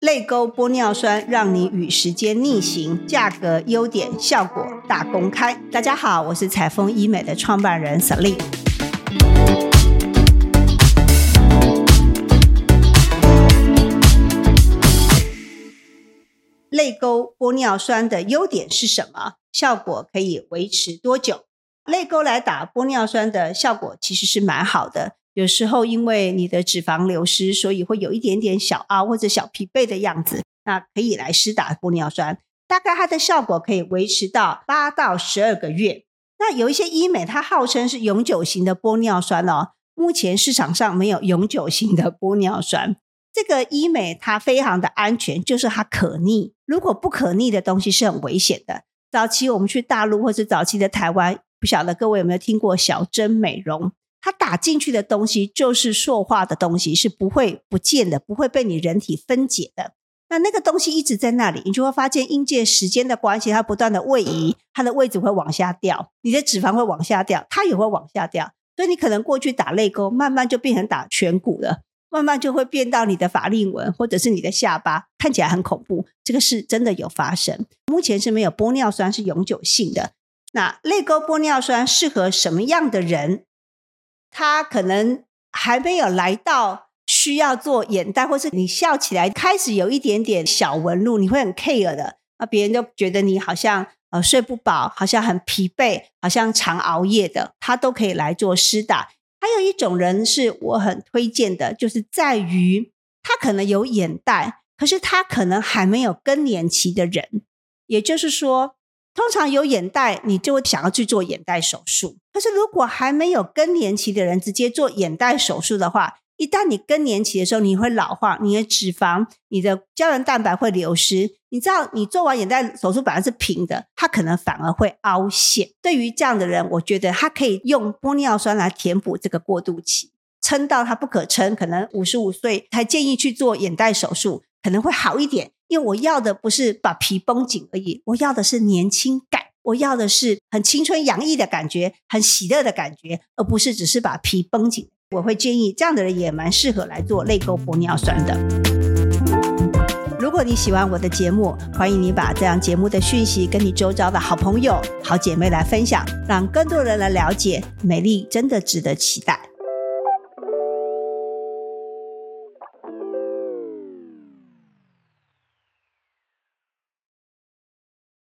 泪沟玻尿酸让你与时间逆行，价格、优点、效果大公开。大家好，我是彩丰医美的创办人 s e l i n。泪沟玻尿酸的优点是什么？效果可以维持多久？泪沟来打玻尿酸的效果其实是蛮好的。有时候因为你的脂肪流失，所以会有一点点小凹或者小疲惫的样子，那可以来施打玻尿酸。大概它的效果可以维持到八到十二个月。那有一些医美，它号称是永久型的玻尿酸哦，目前市场上没有永久型的玻尿酸。这个医美它非常的安全，就是它可逆。如果不可逆的东西是很危险的。早期我们去大陆或是早期的台湾，不晓得各位有没有听过小针美容？它打进去的东西就是塑化的东西，是不会不见的，不会被你人体分解的。那那个东西一直在那里，你就会发现，因借时间的关系，它不断的位移，它的位置会往下掉，你的脂肪会往下掉，它也会往下掉。所以你可能过去打泪沟，慢慢就变成打颧骨了，慢慢就会变到你的法令纹或者是你的下巴，看起来很恐怖。这个是真的有发生。目前是没有玻尿酸是永久性的。那泪沟玻尿酸适合什么样的人？他可能还没有来到需要做眼袋，或是你笑起来开始有一点点小纹路，你会很 care 的。那别人都觉得你好像呃睡不饱，好像很疲惫，好像常熬夜的，他都可以来做施打。还有一种人是我很推荐的，就是在于他可能有眼袋，可是他可能还没有更年期的人，也就是说。通常有眼袋，你就会想要去做眼袋手术。可是如果还没有更年期的人直接做眼袋手术的话，一旦你更年期的时候，你会老化，你的脂肪、你的胶原蛋白会流失。你知道，你做完眼袋手术本来是平的，它可能反而会凹陷。对于这样的人，我觉得他可以用玻尿酸来填补这个过渡期，撑到他不可撑，可能五十五岁才建议去做眼袋手术，可能会好一点。因为我要的不是把皮绷紧而已，我要的是年轻感，我要的是很青春洋溢的感觉，很喜乐的感觉，而不是只是把皮绷紧。我会建议这样的人也蛮适合来做泪沟玻尿酸的。如果你喜欢我的节目，欢迎你把这样节目的讯息跟你周遭的好朋友、好姐妹来分享，让更多人来了解美丽真的值得期待。